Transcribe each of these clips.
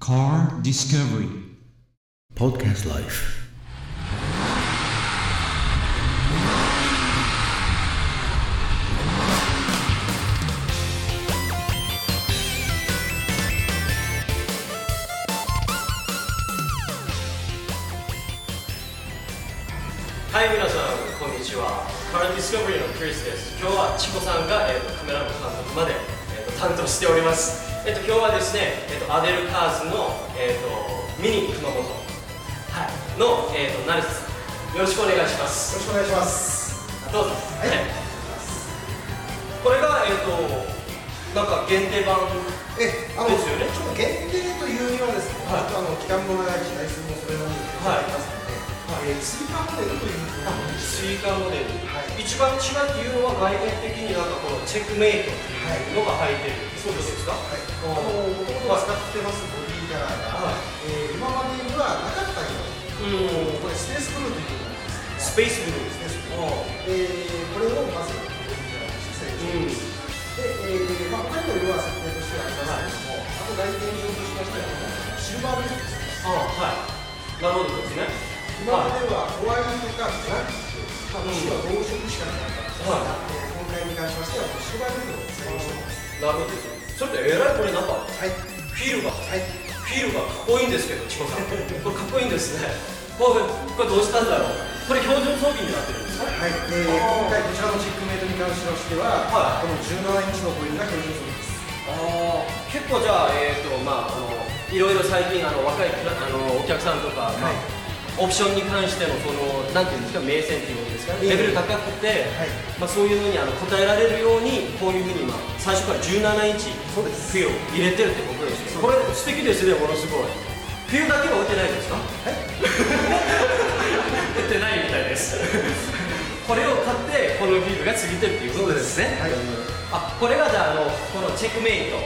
Color Discovery Podcast Life. はい、皆さん、こんにちは。カラーディスカバリーのクリスです。今日はチコさんが、えーとカメラの監督まで、えーと担当しております。えっ、と、今日はですね、えっ、と、アデルカーズの、えっ、と、ミニ熊本、はい、の、えっ、と、成瀬さん。よろしくお願いします。よろしくお願いします。どうぞ。はいこれが、えっ、と、なんか限定版。え、あの、ですよね？ちょっと限定というにはですね、はいちょっとあの期間も長いし、台数もそれなりにはいありますので、えー追加モデルという追加モデル。はい一番違うっていうのは外見的になんかこのチェックメイトっていうのが入ってる。そうですか。はい、あの、もともと使ってますボディカラーが、はいえー今までにはなかったようん。うな、これスペースブルーというのがあります。スペースブルースペースブルー。おえーこれをまずボディカラーとして設定します。で、えーまあ、他にも色は設定としてはありますけれども、あと外見上としましては、シルバーベルトですね。あはい。なるほどですね。今まではホワイトかブラック、まあ、もしくは同色しかなかったんですが、今回に関しましてはシルバーベルトを採用してい。ます。なるほど。それでえらい。これなんかはい、フィールがはい、フィールがかっこい。い。んですけど、チコさん。これかっこい。い。んですね。これこれどうしたんだろう。これ標準装備になってるんですか。はい、えー、今回こちらのチェックメイトに関しましては、はい。この17インチのホイールが標準装備です。ああ、結構じゃあえっ、とまああのい。ろい。ろ最近あの若い。あのお客さんとか、はい。まあオプションに関してのそのなんていうんですか名線っていうことですかレベル高くて、はい。まあそういうのにあの答えられるようにこういうふうにまあ最初から17インチそうですフィルを入れてるってことですよ。これ素敵ですねものすごい。フィルだけは置いてないですか？はい、売ってないみたいです。これを買ってこのビールが過ぎてるっていうことですね。はい、あこれがじゃああのこのチェックメイト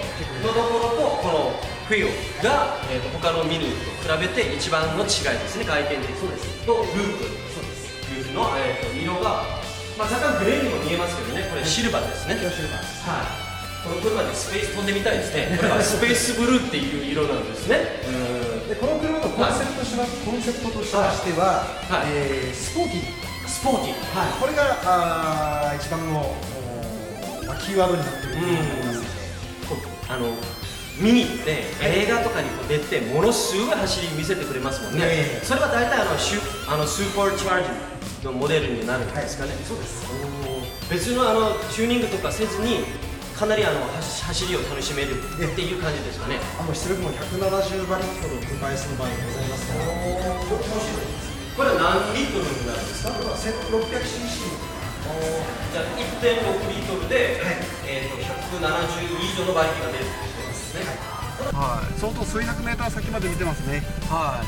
のところとこのフィルが、えー、と他のミニと比べて一番の違いですね。外見的そうです。とループ。そうです。ループの、えー、と色が、まあ、若干グレーにも見えますけどね。これシルバーですね。シルバー。です。はい。この車でスペース飛んでみたいですね。これはスペースブルーっていう色なんですね。うん。でこの車のコンセプトとしま、コンセプトとしましては、はい。えースポーティー。スポーティー。はい。これがあー一番の、まあ、キーワードになっていると思います。ので、あの見に行って映画とかにも出てものすごい走り見せてくれますもんね、ええ。それは大体あのシュあのスーパーチャージのモデルになるんです。かね、そうです。別のあのチューニングとかせずにかなりあの走走りを楽しめるっていう感じですかね。あの出力も170馬力ほど分配する場合がございますから。これは何リットルになるんですか？これは 1600cc じゃあ1.6リットルで、はい。えー、と170以上の馬力が出るはい、相当数百メーター先まで見てますね。はい。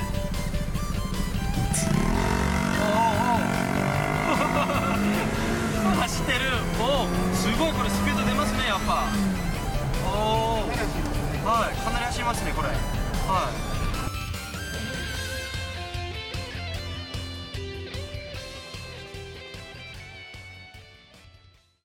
走ってる。おお、すごいこれスピード出ますねやっぱ。